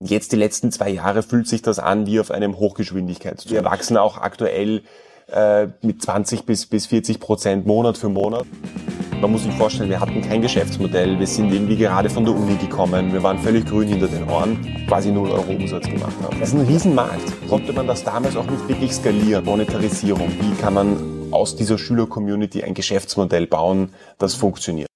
Jetzt die letzten zwei Jahre fühlt sich das an wie auf einem Hochgeschwindigkeitszug. Wir wachsen auch aktuell äh, mit 20 bis, bis 40 Prozent Monat für Monat. Man muss sich vorstellen, wir hatten kein Geschäftsmodell, wir sind irgendwie gerade von der Uni gekommen, wir waren völlig grün hinter den Ohren, quasi 0 Euro Umsatz gemacht haben. Das ist ein Riesenmarkt. Konnte man das damals auch nicht wirklich skalieren, Monetarisierung. Wie kann man aus dieser Schüler-Community ein Geschäftsmodell bauen, das funktioniert?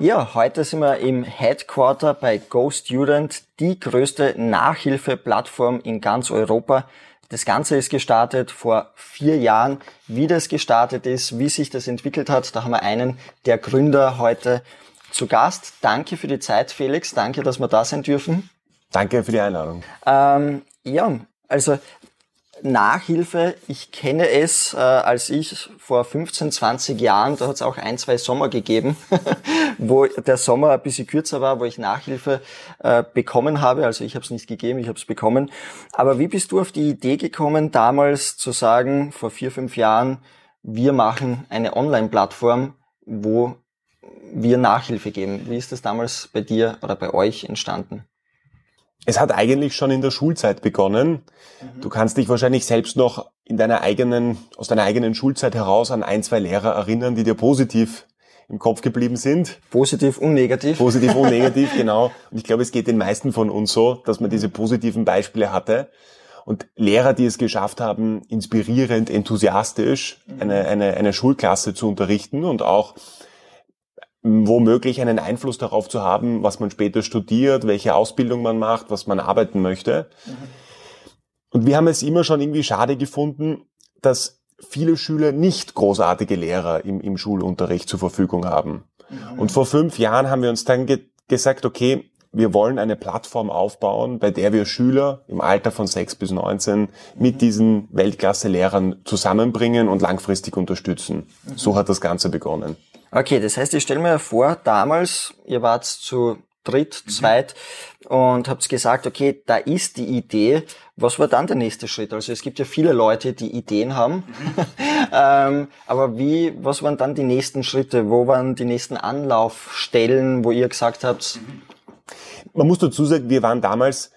Ja, heute sind wir im Headquarter bei GoStudent, die größte Nachhilfeplattform in ganz Europa. Das Ganze ist gestartet vor vier Jahren. Wie das gestartet ist, wie sich das entwickelt hat, da haben wir einen der Gründer heute zu Gast. Danke für die Zeit, Felix. Danke, dass wir da sein dürfen. Danke für die Einladung. Ähm, ja, also Nachhilfe, ich kenne es, äh, als ich vor 15, 20 Jahren, da hat es auch ein, zwei Sommer gegeben, wo der Sommer ein bisschen kürzer war, wo ich Nachhilfe äh, bekommen habe. Also ich habe es nicht gegeben, ich habe es bekommen. Aber wie bist du auf die Idee gekommen, damals zu sagen, vor vier, fünf Jahren, wir machen eine Online-Plattform, wo wir Nachhilfe geben? Wie ist das damals bei dir oder bei euch entstanden? Es hat eigentlich schon in der Schulzeit begonnen. Mhm. Du kannst dich wahrscheinlich selbst noch in deiner eigenen, aus deiner eigenen Schulzeit heraus an ein, zwei Lehrer erinnern, die dir positiv im Kopf geblieben sind. Positiv und negativ. Positiv und negativ, genau. Und ich glaube, es geht den meisten von uns so, dass man diese positiven Beispiele hatte. Und Lehrer, die es geschafft haben, inspirierend, enthusiastisch mhm. eine, eine, eine Schulklasse zu unterrichten und auch womöglich einen Einfluss darauf zu haben, was man später studiert, welche Ausbildung man macht, was man arbeiten möchte. Und wir haben es immer schon irgendwie schade gefunden, dass viele Schüler nicht großartige Lehrer im, im Schulunterricht zur Verfügung haben. Und vor fünf Jahren haben wir uns dann ge gesagt, okay, wir wollen eine Plattform aufbauen, bei der wir Schüler im Alter von sechs bis neunzehn mit diesen Weltklasse-Lehrern zusammenbringen und langfristig unterstützen. So hat das Ganze begonnen. Okay, das heißt, ich stelle mir vor, damals, ihr wart zu dritt, mhm. zweit und habt gesagt, okay, da ist die Idee. Was war dann der nächste Schritt? Also es gibt ja viele Leute, die Ideen haben. Mhm. ähm, aber wie, was waren dann die nächsten Schritte? Wo waren die nächsten Anlaufstellen, wo ihr gesagt habt? Man muss dazu sagen, wir waren damals,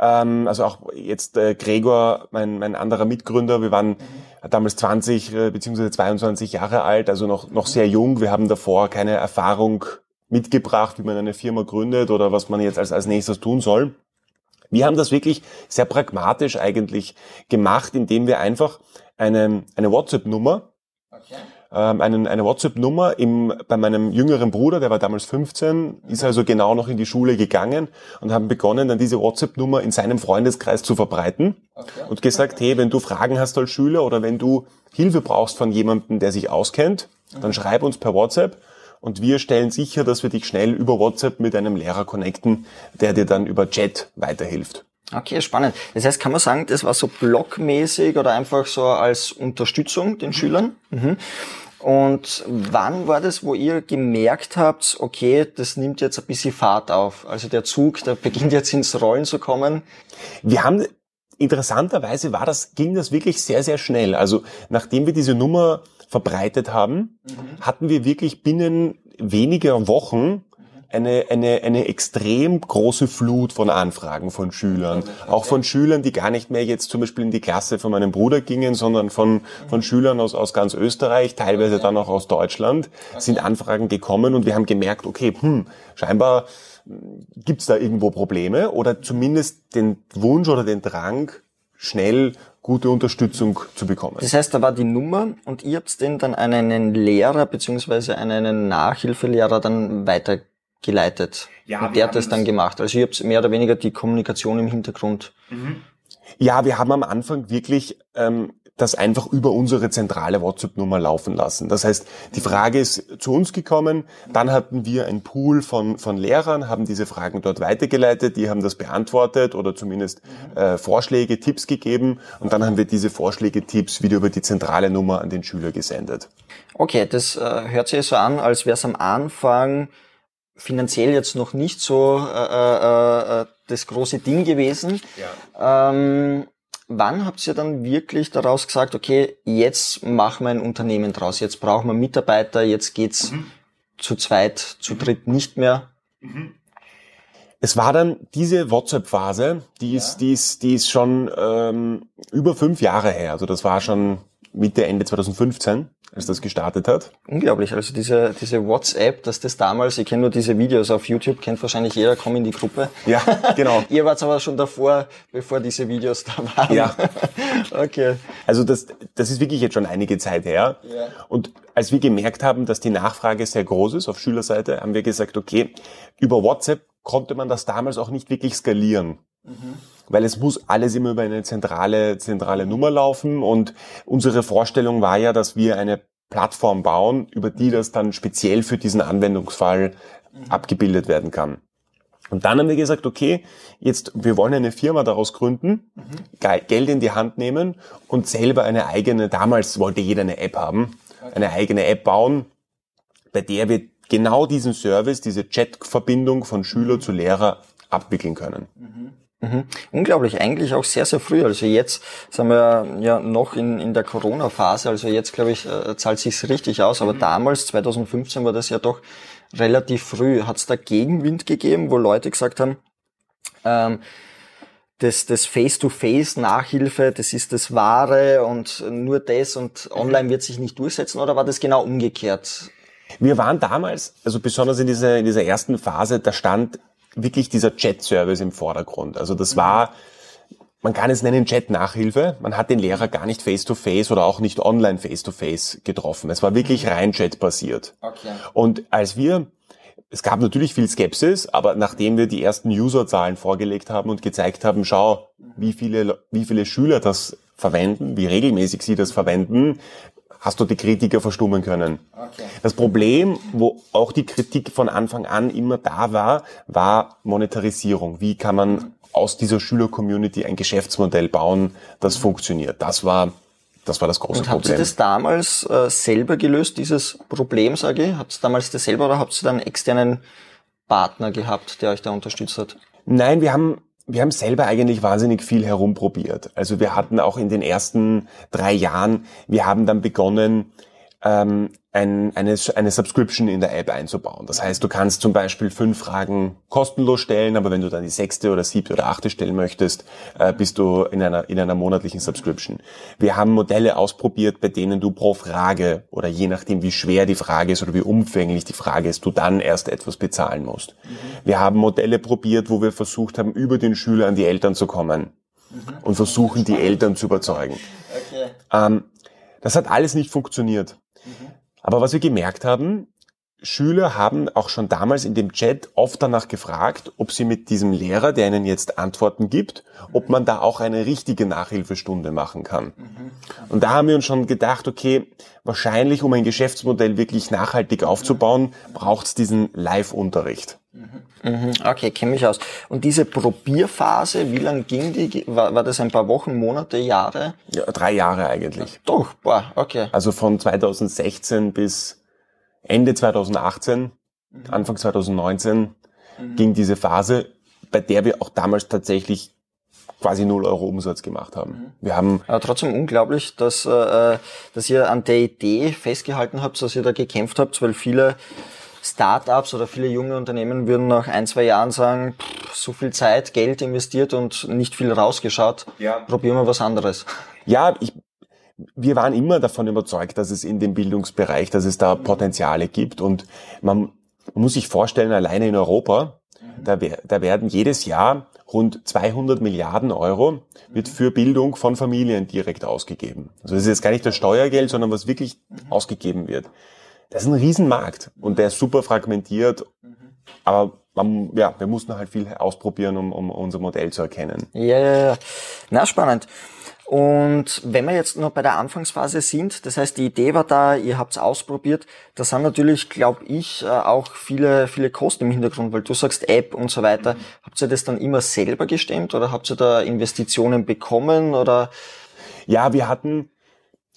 ähm, also auch jetzt äh, Gregor, mein, mein anderer Mitgründer, wir waren damals 20 äh, bzw. 22 Jahre alt, also noch, noch sehr jung. Wir haben davor keine Erfahrung mitgebracht, wie man eine Firma gründet oder was man jetzt als, als nächstes tun soll. Wir haben das wirklich sehr pragmatisch eigentlich gemacht, indem wir einfach eine, eine WhatsApp-Nummer ähm, einen, eine WhatsApp-Nummer bei meinem jüngeren Bruder, der war damals 15, ist also genau noch in die Schule gegangen und haben begonnen, dann diese WhatsApp-Nummer in seinem Freundeskreis zu verbreiten okay. und gesagt, hey, wenn du Fragen hast als Schüler oder wenn du Hilfe brauchst von jemandem, der sich auskennt, dann schreib uns per WhatsApp und wir stellen sicher, dass wir dich schnell über WhatsApp mit einem Lehrer connecten, der dir dann über Chat weiterhilft. Okay, spannend. Das heißt, kann man sagen, das war so blockmäßig oder einfach so als Unterstützung den Schülern? Mhm. Und wann war das, wo ihr gemerkt habt, okay, das nimmt jetzt ein bisschen Fahrt auf? Also der Zug, der beginnt jetzt ins Rollen zu kommen. Wir haben interessanterweise war das, ging das wirklich sehr, sehr schnell. Also nachdem wir diese Nummer verbreitet haben, mhm. hatten wir wirklich binnen weniger Wochen eine, eine, eine extrem große Flut von Anfragen von Schülern. Auch von Schülern, die gar nicht mehr jetzt zum Beispiel in die Klasse von meinem Bruder gingen, sondern von, von Schülern aus, aus ganz Österreich, teilweise dann auch aus Deutschland, sind Anfragen gekommen und wir haben gemerkt, okay, hm, scheinbar gibt's da irgendwo Probleme oder zumindest den Wunsch oder den Drang, schnell gute Unterstützung zu bekommen. Das heißt, da war die Nummer und ihr habt den dann an einen Lehrer beziehungsweise einen Nachhilfelehrer dann weiter geleitet. Ja, und der hat das dann gemacht. Also ihr habt mehr oder weniger die Kommunikation im Hintergrund. Mhm. Ja, wir haben am Anfang wirklich ähm, das einfach über unsere zentrale WhatsApp-Nummer laufen lassen. Das heißt, die Frage ist zu uns gekommen, dann hatten wir ein Pool von, von Lehrern, haben diese Fragen dort weitergeleitet, die haben das beantwortet oder zumindest äh, Vorschläge, Tipps gegeben und dann haben wir diese Vorschläge, Tipps wieder über die zentrale Nummer an den Schüler gesendet. Okay, das äh, hört sich so an, als wäre es am Anfang finanziell jetzt noch nicht so äh, äh, äh, das große Ding gewesen. Ja. Ähm, wann habt ihr dann wirklich daraus gesagt, okay, jetzt machen wir ein Unternehmen draus, jetzt brauchen wir Mitarbeiter, jetzt geht's mhm. zu zweit, zu dritt nicht mehr. Es war dann diese WhatsApp-Phase, die ist, die ist, die ist schon ähm, über fünf Jahre her. Also das war schon Mitte, Ende 2015, als das gestartet hat. Unglaublich. Also diese, diese WhatsApp, dass das damals, ich kenne nur diese Videos auf YouTube, kennt wahrscheinlich jeder, komm in die Gruppe. Ja, genau. Ihr wart aber schon davor, bevor diese Videos da waren. Ja. okay. Also das, das ist wirklich jetzt schon einige Zeit her. Ja. Und als wir gemerkt haben, dass die Nachfrage sehr groß ist auf Schülerseite, haben wir gesagt, okay, über WhatsApp konnte man das damals auch nicht wirklich skalieren. Weil es muss alles immer über eine zentrale, zentrale Nummer laufen und unsere Vorstellung war ja, dass wir eine Plattform bauen, über die das dann speziell für diesen Anwendungsfall abgebildet werden kann. Und dann haben wir gesagt, okay, jetzt, wir wollen eine Firma daraus gründen, Ge- Geld in die Hand nehmen und selber eine eigene, damals wollte jeder eine App haben, eine eigene App bauen, bei der wir genau diesen Service, diese Chat-Verbindung von Schüler zu Lehrer abwickeln können. Mhm. Unglaublich, eigentlich auch sehr, sehr früh. Also jetzt sind wir ja noch in, in der Corona-Phase, also jetzt glaube ich, äh, zahlt sich's richtig aus, aber damals, 2015, war das ja doch relativ früh. Hat es da Gegenwind gegeben, wo Leute gesagt haben, ähm, das, das Face-to-Face-Nachhilfe, das ist das Wahre und nur das und online wird sich nicht durchsetzen? Oder war das genau umgekehrt? Wir waren damals, also besonders in dieser, in dieser ersten Phase, da stand wirklich dieser Chat-Service im Vordergrund. Also das war, man kann es nennen Chat-Nachhilfe. Man hat den Lehrer gar nicht face-to-face oder auch nicht online face-to-face getroffen. Es war wirklich rein Chat-basiert. Okay. Und als wir, es gab natürlich viel Skepsis, aber nachdem wir die ersten Userzahlen vorgelegt haben und gezeigt haben, schau, wie viele, wie viele Schüler das verwenden, wie regelmäßig sie das verwenden, hast du die Kritiker verstummen können. Okay. Das Problem, wo auch die Kritik von Anfang an immer da war, war Monetarisierung. Wie kann man aus dieser Schüler-Community ein Geschäftsmodell bauen, das funktioniert? Das war, das war das große Und habt ihr Problem. das damals äh, selber gelöst, dieses Problem, sage ich? Habt ihr damals das selber oder habt ihr dann einen externen Partner gehabt, der euch da unterstützt hat? Nein, wir haben, wir haben selber eigentlich wahnsinnig viel herumprobiert. Also wir hatten auch in den ersten drei Jahren, wir haben dann begonnen, ähm, ein, eine, eine Subscription in der App einzubauen. Das heißt, du kannst zum Beispiel fünf Fragen kostenlos stellen, aber wenn du dann die sechste oder siebte oder achte stellen möchtest, äh, bist du in einer, in einer monatlichen Subscription. Wir haben Modelle ausprobiert, bei denen du pro Frage oder je nachdem, wie schwer die Frage ist oder wie umfänglich die Frage ist, du dann erst etwas bezahlen musst. Wir haben Modelle probiert, wo wir versucht haben, über den Schüler an die Eltern zu kommen und versuchen, die Eltern zu überzeugen. Okay. Ähm, das hat alles nicht funktioniert. Aber was wir gemerkt haben, Schüler haben auch schon damals in dem Chat oft danach gefragt, ob sie mit diesem Lehrer, der ihnen jetzt Antworten gibt, ob man da auch eine richtige Nachhilfestunde machen kann. Und da haben wir uns schon gedacht, okay, wahrscheinlich um ein Geschäftsmodell wirklich nachhaltig aufzubauen, braucht es diesen Live-Unterricht. Mhm, okay, kenne mich aus. Und diese Probierphase, wie lang ging die? War, war das ein paar Wochen, Monate, Jahre? Ja, drei Jahre eigentlich. Doch, boah, okay. Also von 2016 bis Ende 2018, Anfang 2019 ging diese Phase, bei der wir auch damals tatsächlich quasi 0 Euro Umsatz gemacht haben. Wir haben, Aber trotzdem unglaublich, dass, äh, dass ihr an der Idee festgehalten habt, dass ihr da gekämpft habt, weil viele Startups oder viele junge Unternehmen würden nach ein, zwei Jahren sagen, pff, so viel Zeit, Geld investiert und nicht viel rausgeschaut. Ja. Probieren wir was anderes. ja, ich, wir waren immer davon überzeugt, dass es in dem Bildungsbereich, dass es da Potenziale gibt und man muss sich vorstellen, alleine in Europa, da, wer- da werden jedes Jahr rund 200 Milliarden Euro wird für Bildung von Familien direkt ausgegeben. Also das ist jetzt gar nicht das Steuergeld, sondern was wirklich ausgegeben wird. Das ist ein Riesenmarkt und der ist super fragmentiert, aber man, ja, wir mussten halt viel ausprobieren, um, um unser Modell zu erkennen. Ja, ja, ja. Na, spannend. Und wenn wir jetzt noch bei der Anfangsphase sind, das heißt, die Idee war da, ihr habt's ausprobiert, da sind natürlich, glaube ich, äh, auch viele, viele Kosten im Hintergrund, weil du sagst App und so weiter. Habt ihr das dann immer selber gestemmt oder habt ihr da Investitionen bekommen oder? Ja, wir hatten,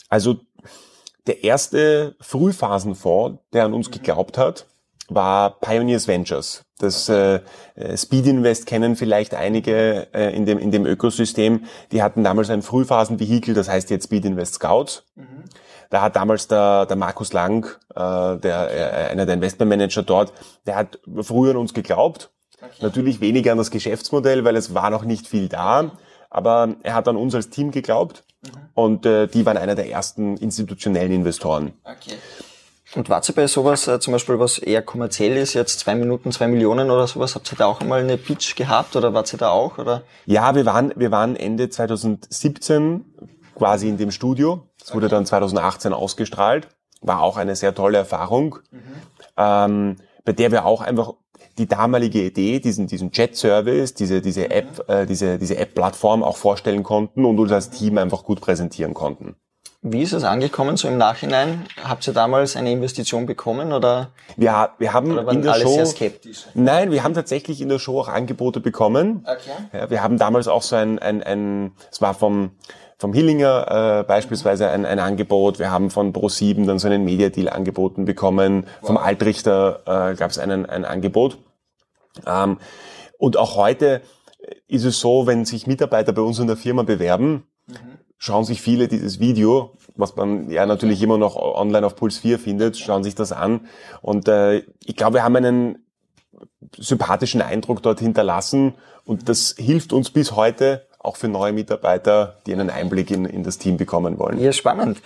also der erste Frühphasenfonds, der an uns geglaubt hat, war Pioneers Ventures. Das äh, Speed Invest kennen vielleicht einige äh, in, dem, in dem Ökosystem. Die hatten damals ein Frühphasenvehikel, das heißt jetzt Speed Invest Scouts. Mhm. Da hat damals der, der Markus Lang, äh, der, äh, einer der Investmentmanager dort, der hat früher an uns geglaubt. Okay. Natürlich weniger an das Geschäftsmodell, weil es war noch nicht viel da. Aber er hat an uns als Team geglaubt mhm. und äh, die waren einer der ersten institutionellen Investoren. Okay. Und wart ihr bei sowas, äh, zum Beispiel was eher kommerziell ist, jetzt zwei Minuten, zwei Millionen oder sowas, habt ihr da auch einmal eine Pitch gehabt oder wart ihr da auch? Oder? Ja, wir waren, wir waren Ende 2017 quasi in dem Studio. Es wurde dann 2018 ausgestrahlt. War auch eine sehr tolle Erfahrung, mhm. ähm, bei der wir auch einfach die damalige Idee, diesen, diesen Chat-Service, diese, diese App, äh, diese, diese App-Plattform auch vorstellen konnten und uns als Team einfach gut präsentieren konnten. Wie ist es angekommen, so im Nachhinein? Habt ihr damals eine Investition bekommen oder? Wir, wir haben in der Show, sehr skeptisch? Nein, wir haben tatsächlich in der Show auch Angebote bekommen. Okay. Ja, wir haben damals auch so ein, ein, ein es war vom, vom Hillinger äh, beispielsweise ein, ein Angebot. Wir haben von Pro7 dann so einen Media-Deal angeboten bekommen. Wow. Vom Altrichter äh, gab es ein Angebot. Ähm, und auch heute ist es so, wenn sich Mitarbeiter bei uns in der Firma bewerben, mhm. schauen sich viele dieses Video, was man ja natürlich immer noch online auf Puls 4 findet, schauen sich das an. Und äh, ich glaube, wir haben einen sympathischen Eindruck dort hinterlassen und das hilft uns bis heute auch für neue Mitarbeiter, die einen Einblick in, in das Team bekommen wollen. Ja, spannend.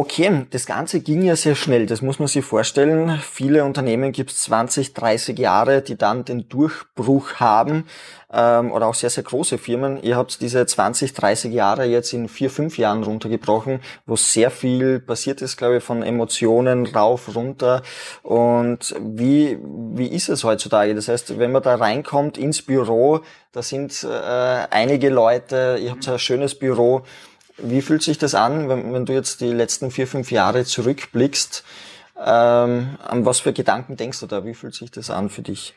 Okay, das Ganze ging ja sehr schnell, das muss man sich vorstellen. Viele Unternehmen gibt es 20, 30 Jahre, die dann den Durchbruch haben ähm, oder auch sehr, sehr große Firmen. Ihr habt diese 20, 30 Jahre jetzt in vier, fünf Jahren runtergebrochen, wo sehr viel passiert ist, glaube ich, von Emotionen rauf, runter. Und wie, wie ist es heutzutage? Das heißt, wenn man da reinkommt ins Büro, da sind äh, einige Leute, ihr habt ein schönes Büro, wie fühlt sich das an, wenn, wenn du jetzt die letzten vier, fünf Jahre zurückblickst? Ähm, an was für Gedanken denkst du da? Wie fühlt sich das an für dich?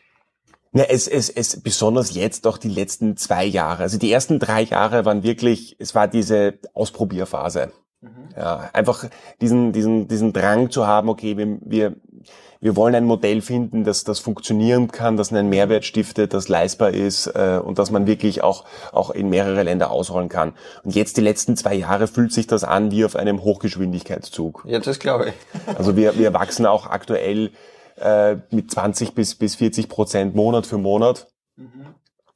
Ja, es, es, es besonders jetzt auch die letzten zwei Jahre. Also die ersten drei Jahre waren wirklich, es war diese Ausprobierphase. Mhm. Ja, einfach diesen, diesen, diesen Drang zu haben, okay, wir, wir, wir wollen ein Modell finden, das, das funktionieren kann, das einen Mehrwert stiftet, das leistbar ist äh, und dass man wirklich auch, auch in mehrere Länder ausrollen kann. Und jetzt die letzten zwei Jahre fühlt sich das an wie auf einem Hochgeschwindigkeitszug. Ja, das glaube ich. also wir, wir wachsen auch aktuell äh, mit 20 bis, bis 40 Prozent Monat für Monat. Mhm.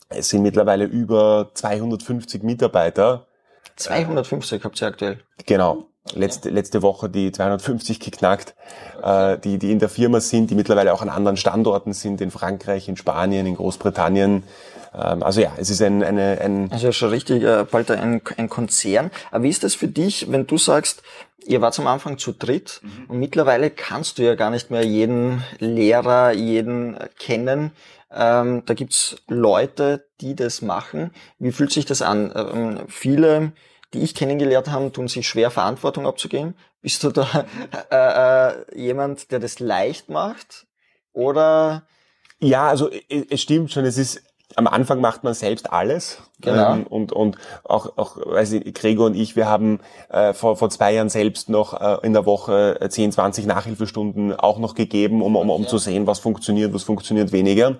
Es sind mittlerweile über 250 Mitarbeiter. 250 habt ihr aktuell? Genau letzte, letzte Woche die 250 geknackt, äh, die, die in der Firma sind, die mittlerweile auch an anderen Standorten sind, in Frankreich, in Spanien, in Großbritannien. Ähm, also ja, es ist ein, eine, ein... Also schon richtig, äh, bald ein, ein Konzern. Aber wie ist das für dich, wenn du sagst, ihr wart am Anfang zu dritt mhm. und mittlerweile kannst du ja gar nicht mehr jeden Lehrer, jeden kennen. Ähm, da gibt's Leute, die das machen. Wie fühlt sich das an? Ähm, viele die ich kennengelernt habe, tun sich schwer, Verantwortung abzugeben. Bist du da äh, äh, jemand, der das leicht macht? Oder? Ja, also es stimmt schon, es ist am Anfang macht man selbst alles. Genau. Ähm, und, und auch, auch weiß ich, Gregor und ich, wir haben äh, vor, vor zwei Jahren selbst noch äh, in der Woche 10, 20 Nachhilfestunden auch noch gegeben, um, um, um ja. zu sehen, was funktioniert, was funktioniert weniger.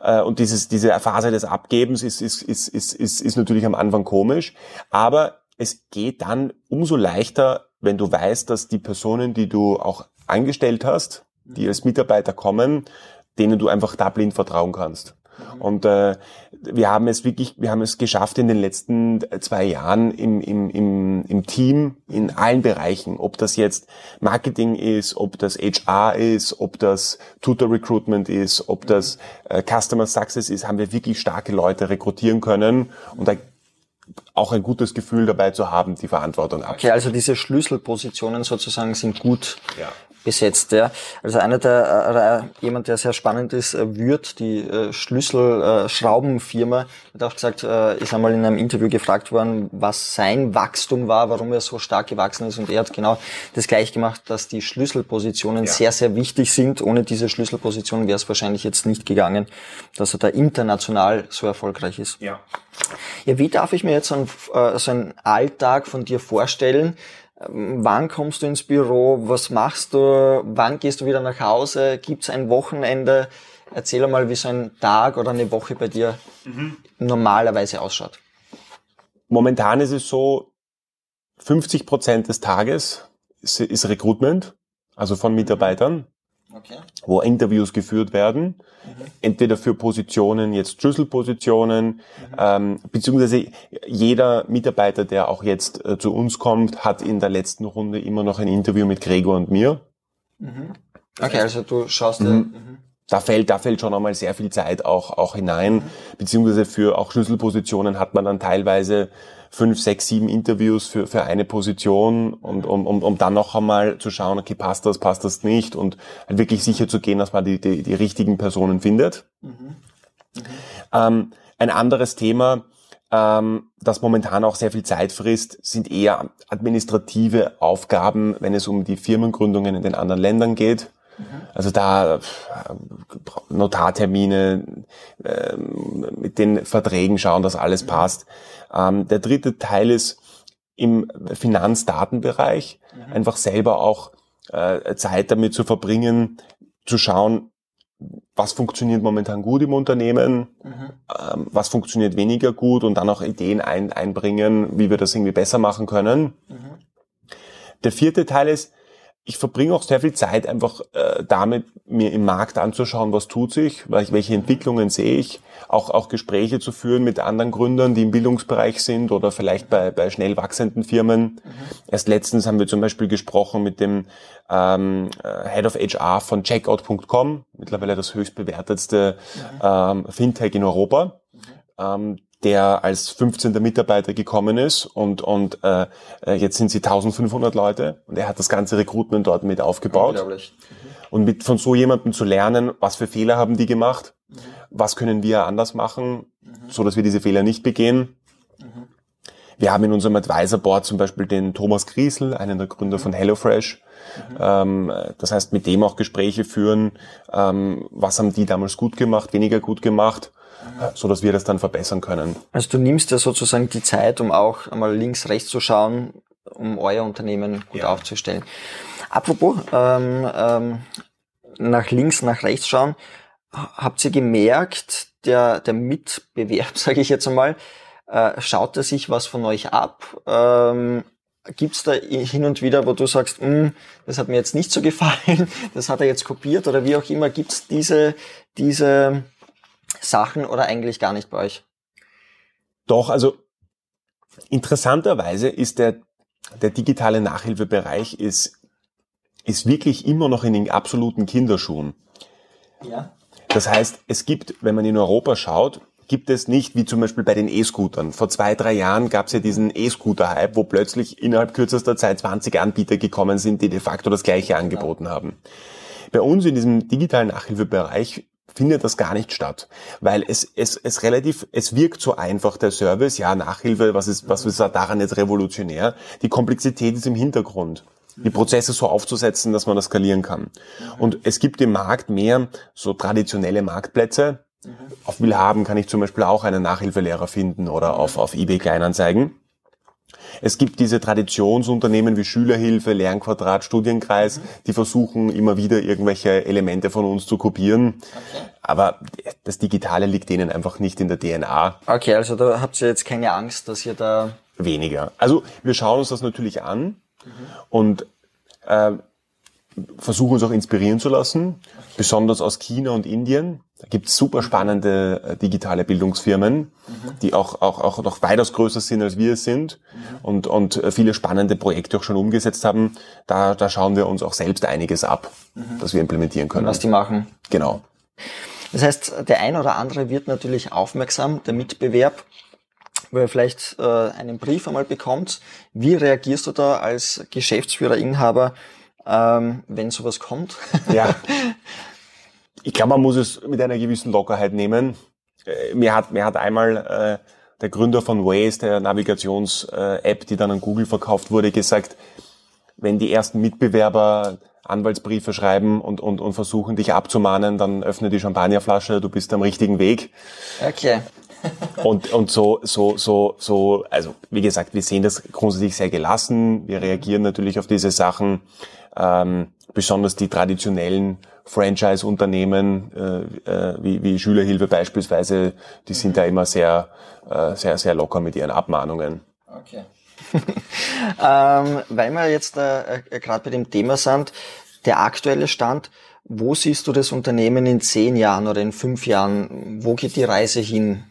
Äh, und dieses, diese Phase des Abgebens ist, ist, ist, ist, ist, ist natürlich am Anfang komisch. Aber es geht dann umso leichter, wenn du weißt, dass die Personen, die du auch angestellt hast, die als Mitarbeiter kommen, denen du einfach da blind vertrauen kannst. Mhm. Und äh, wir haben es wirklich, wir haben es geschafft in den letzten zwei Jahren im, im, im, im Team in allen Bereichen, ob das jetzt Marketing ist, ob das HR ist, ob das Tutor Recruitment ist, ob das äh, Customer Success ist, haben wir wirklich starke Leute rekrutieren können. Und da auch ein gutes Gefühl dabei zu haben, die Verantwortung abzugeben. Okay, also diese Schlüsselpositionen sozusagen sind gut ja. Besetzt. Ja. Also einer der, oder jemand, der sehr spannend ist, äh, Würth, die äh, Schlüsselschraubenfirma, hat auch gesagt, äh, ist einmal in einem Interview gefragt worden, was sein Wachstum war, warum er so stark gewachsen ist. Und er hat genau das gleich gemacht, dass die Schlüsselpositionen ja. sehr, sehr wichtig sind. Ohne diese Schlüsselpositionen wäre es wahrscheinlich jetzt nicht gegangen, dass er da international so erfolgreich ist. Ja. Ja, wie darf ich mir jetzt so einen, äh, so einen Alltag von dir vorstellen? Ähm, wann kommst du ins Büro? Was machst du? Wann gehst du wieder nach Hause? Gibt es ein Wochenende? Erzähl mal, wie so ein Tag oder eine Woche bei dir mhm. normalerweise ausschaut. Momentan ist es so, 50 Prozent des Tages ist, ist Recruitment, also von Mitarbeitern, okay. wo Interviews geführt werden, mhm. entweder für Positionen, jetzt Schlüsselpositionen, mhm. ähm, beziehungsweise jeder Mitarbeiter, der auch jetzt äh, zu uns kommt, hat in der letzten Runde immer noch ein Interview mit Gregor und mir. Mhm. Okay, also du schaust dir... Mhm. mhm da fällt, da fällt schon einmal sehr viel Zeit auch, auch hinein, beziehungsweise für auch Schlüsselpositionen hat man dann teilweise fünf, sechs, sieben Interviews für, für eine Position und um, um, um dann noch einmal zu schauen, okay, passt das, passt das nicht und halt wirklich sicher zu gehen, dass man die, die, die richtigen Personen findet. Mhm. Mhm. Ähm, ein anderes Thema, ähm, das momentan auch sehr viel Zeit frisst, sind eher administrative Aufgaben, wenn es um die Firmengründungen in den anderen Ländern geht. Also da äh, Notartermine, äh, mit den Verträgen schauen, dass alles passt. Ähm, der dritte Teil ist im Finanzdatenbereich mhm. einfach selber auch äh, Zeit damit zu verbringen, zu schauen, was funktioniert momentan gut im Unternehmen, mhm. ähm, was funktioniert weniger gut und dann auch Ideen ein, einbringen, wie wir das irgendwie besser machen können. Mhm. Der vierte Teil ist, ich verbringe auch sehr viel Zeit einfach äh, damit, mir im Markt anzuschauen, was tut sich, welche Entwicklungen sehe ich, auch, auch Gespräche zu führen mit anderen Gründern, die im Bildungsbereich sind oder vielleicht bei, bei schnell wachsenden Firmen. Mhm. Erst letztens haben wir zum Beispiel gesprochen mit dem ähm, äh, Head of HR von Checkout.com, mittlerweile das höchst bewertetste mhm. ähm, Fintech in Europa. Mhm. Ähm, der als 15. Mitarbeiter gekommen ist und, und äh, äh jetzt sind sie 1500 Leute und er hat das ganze Recruitment dort mit aufgebaut. Unglaublich. Mhm. Und mit von so jemandem zu lernen, was für Fehler haben die gemacht, mhm. was können wir anders machen, mhm. so dass wir diese Fehler nicht begehen. Wir haben in unserem Advisor Board zum Beispiel den Thomas Griesel, einen der Gründer von HelloFresh. Mhm. Das heißt, mit dem auch Gespräche führen, ähm, was haben die damals gut gemacht, weniger gut gemacht so dass wir das dann verbessern können. Also du nimmst ja sozusagen die Zeit, um auch einmal links, rechts zu schauen, um euer Unternehmen gut ja. aufzustellen. Apropos ähm, ähm, nach links, nach rechts schauen, habt ihr gemerkt, der, der Mitbewerb, sage ich jetzt einmal, äh, schaut er sich was von euch ab? Ähm, Gibt's da hin und wieder, wo du sagst, hm, das hat mir jetzt nicht so gefallen, das hat er jetzt kopiert oder wie auch immer, gibt's diese, diese Sachen oder eigentlich gar nicht bei euch? Doch, also interessanterweise ist der, der digitale Nachhilfebereich ist, ist wirklich immer noch in den absoluten Kinderschuhen. Ja. Das heißt, es gibt, wenn man in Europa schaut, gibt es nicht, wie zum Beispiel bei den E-Scootern. Vor zwei, drei Jahren gab es ja diesen E-Scooter-Hype, wo plötzlich innerhalb kürzester Zeit 20 Anbieter gekommen sind, die de facto das gleiche angeboten haben. Bei uns in diesem digitalen Nachhilfebereich findet das gar nicht statt, weil es, es, es relativ, es wirkt so einfach, der Service, ja, Nachhilfe, was ist, was ist daran jetzt revolutionär? Die Komplexität ist im Hintergrund die Prozesse so aufzusetzen, dass man das skalieren kann. Und es gibt im Markt mehr so traditionelle Marktplätze. Auf Willhaben kann ich zum Beispiel auch einen Nachhilfelehrer finden oder auf, auf eBay Kleinanzeigen. Es gibt diese Traditionsunternehmen wie Schülerhilfe, Lernquadrat, Studienkreis, mhm. die versuchen immer wieder irgendwelche Elemente von uns zu kopieren. Okay. Aber das Digitale liegt denen einfach nicht in der DNA. Okay, also da habt ihr jetzt keine Angst, dass ihr da... Weniger. Also wir schauen uns das natürlich an mhm. und äh, versuchen uns auch inspirieren zu lassen, besonders aus China und Indien. Da gibt es super spannende äh, digitale Bildungsfirmen, mhm. die auch, auch, auch noch weitaus größer sind, als wir es sind mhm. und, und äh, viele spannende Projekte auch schon umgesetzt haben. Da, da schauen wir uns auch selbst einiges ab, mhm. das wir implementieren können. was die machen. Genau. Das heißt, der ein oder andere wird natürlich aufmerksam, der Mitbewerb, wo er vielleicht äh, einen Brief einmal bekommt. Wie reagierst du da als Geschäftsführer, Inhaber, ähm, wenn sowas kommt? Ja. Ich glaube, man muss es mit einer gewissen Lockerheit nehmen. Äh, mir hat, mir hat einmal äh, der Gründer von Waze, der Navigations-App, die dann an Google verkauft wurde, gesagt, wenn die ersten Mitbewerber Anwaltsbriefe schreiben und, und, und versuchen, dich abzumahnen, dann öffne die Champagnerflasche, du bist am richtigen Weg. Okay. Und, und so, so, so, so, also wie gesagt, wir sehen das grundsätzlich sehr gelassen. Wir reagieren natürlich auf diese Sachen. Ähm, besonders die traditionellen Franchise-Unternehmen äh, äh, wie, wie Schülerhilfe beispielsweise, die sind da immer sehr, äh, sehr, sehr locker mit ihren Abmahnungen. Okay. ähm, weil wir jetzt äh, äh gerade bei dem Thema sind, der aktuelle Stand, wo siehst du das Unternehmen in zehn Jahren oder in fünf Jahren? Wo geht die Reise hin?